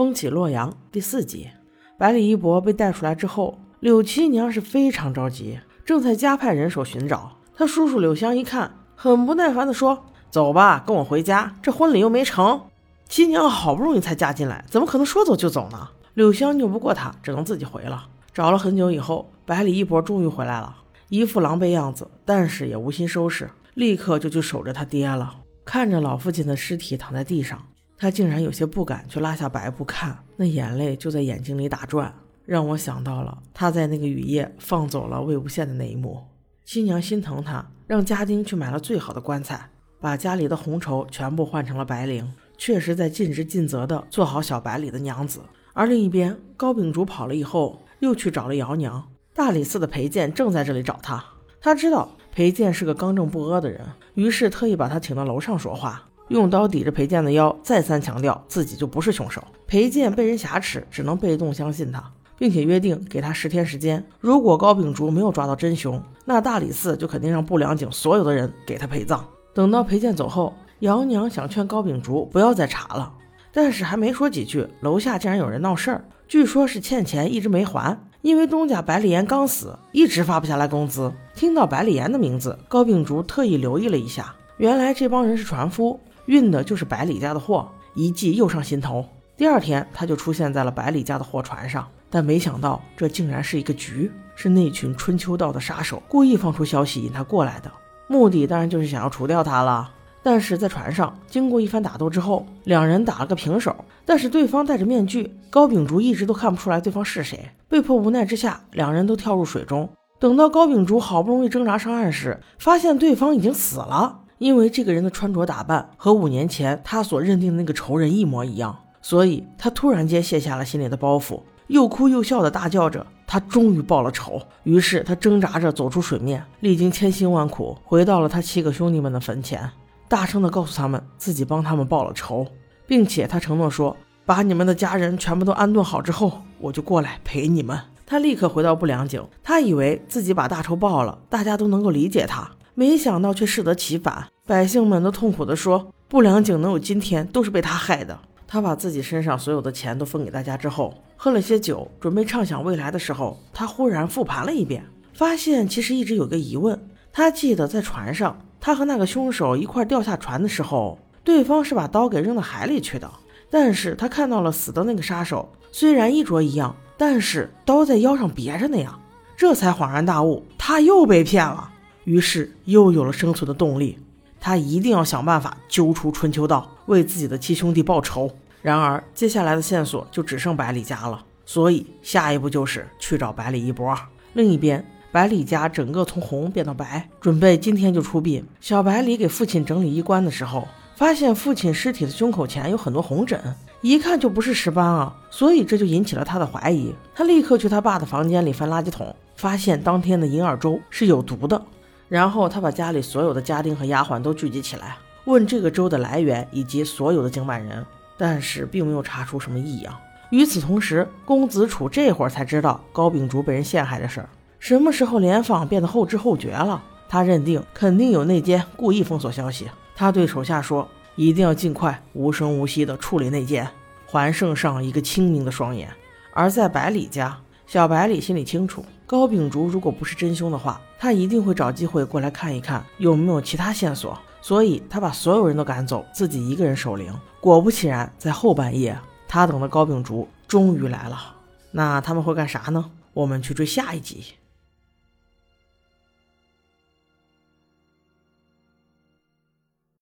风起洛阳第四集，百里一博被带出来之后，柳七娘是非常着急，正在加派人手寻找。他叔叔柳香一看，很不耐烦地说：“走吧，跟我回家，这婚礼又没成。”七娘好不容易才嫁进来，怎么可能说走就走呢？柳香拗不过他，只能自己回了。找了很久以后，百里一博终于回来了，一副狼狈样子，但是也无心收拾，立刻就去守着他爹了。看着老父亲的尸体躺在地上。他竟然有些不敢去拉下白布看，那眼泪就在眼睛里打转，让我想到了他在那个雨夜放走了魏无羡的那一幕。新娘心疼他，让家丁去买了最好的棺材，把家里的红绸全部换成了白绫，确实在尽职尽责的做好小白里的娘子。而另一边，高秉烛跑了以后，又去找了姚娘。大理寺的裴健正在这里找他，他知道裴健是个刚正不阿的人，于是特意把他请到楼上说话。用刀抵着裴健的腰，再三强调自己就不是凶手。裴健被人挟持，只能被动相信他，并且约定给他十天时间。如果高秉烛没有抓到真凶，那大理寺就肯定让不良井所有的人给他陪葬。等到裴健走后，姚娘想劝高秉烛不要再查了，但是还没说几句，楼下竟然有人闹事儿，据说是欠钱一直没还，因为东家百里岩刚死，一直发不下来工资。听到百里岩的名字，高秉烛特意留意了一下，原来这帮人是船夫。运的就是百里家的货，一计又上心头。第二天，他就出现在了百里家的货船上，但没想到这竟然是一个局，是那群春秋道的杀手故意放出消息引他过来的，目的当然就是想要除掉他了。但是在船上经过一番打斗之后，两人打了个平手，但是对方戴着面具，高秉烛一直都看不出来对方是谁。被迫无奈之下，两人都跳入水中。等到高秉烛好不容易挣扎上岸时，发现对方已经死了。因为这个人的穿着打扮和五年前他所认定的那个仇人一模一样，所以他突然间卸下了心里的包袱，又哭又笑的大叫着：“他终于报了仇。”于是他挣扎着走出水面，历经千辛万苦，回到了他七个兄弟们的坟前，大声的告诉他们自己帮他们报了仇，并且他承诺说：“把你们的家人全部都安顿好之后，我就过来陪你们。”他立刻回到不良井，他以为自己把大仇报了，大家都能够理解他。没想到却适得其反，百姓们都痛苦地说：“不良井能有今天，都是被他害的。”他把自己身上所有的钱都分给大家之后，喝了些酒，准备畅想未来的时候，他忽然复盘了一遍，发现其实一直有个疑问。他记得在船上，他和那个凶手一块掉下船的时候，对方是把刀给扔到海里去的。但是他看到了死的那个杀手，虽然衣着一样，但是刀在腰上别着呢呀，这才恍然大悟，他又被骗了。于是又有了生存的动力，他一定要想办法揪出春秋道，为自己的七兄弟报仇。然而，接下来的线索就只剩百里家了，所以下一步就是去找百里一博。另一边，百里家整个从红变到白，准备今天就出殡。小百里给父亲整理衣冠的时候，发现父亲尸体的胸口前有很多红疹，一看就不是尸斑啊，所以这就引起了他的怀疑。他立刻去他爸的房间里翻垃圾桶，发现当天的银耳粥是有毒的。然后他把家里所有的家丁和丫鬟都聚集起来，问这个粥的来源以及所有的经办人，但是并没有查出什么异样。与此同时，公子楚这会儿才知道高秉烛被人陷害的事儿。什么时候联访变得后知后觉了？他认定肯定有内奸故意封锁消息。他对手下说：“一定要尽快无声无息地处理内奸，还圣上一个清明的双眼。”而在百里家，小白里心里清楚。高秉烛如果不是真凶的话，他一定会找机会过来看一看有没有其他线索。所以，他把所有人都赶走，自己一个人守灵。果不其然，在后半夜，他等的高秉烛终于来了。那他们会干啥呢？我们去追下一集。